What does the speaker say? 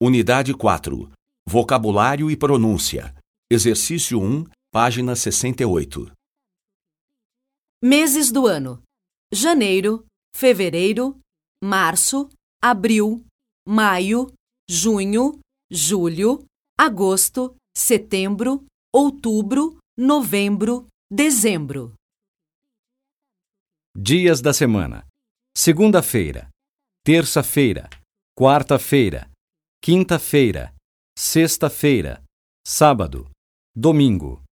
Unidade 4. Vocabulário e pronúncia. Exercício 1, página 68. Meses do ano: janeiro, fevereiro, março, abril, maio, junho, julho, agosto, setembro, outubro, novembro, dezembro. Dias da semana: segunda-feira, terça-feira, quarta-feira, quinta-feira, sexta-feira, sábado, domingo.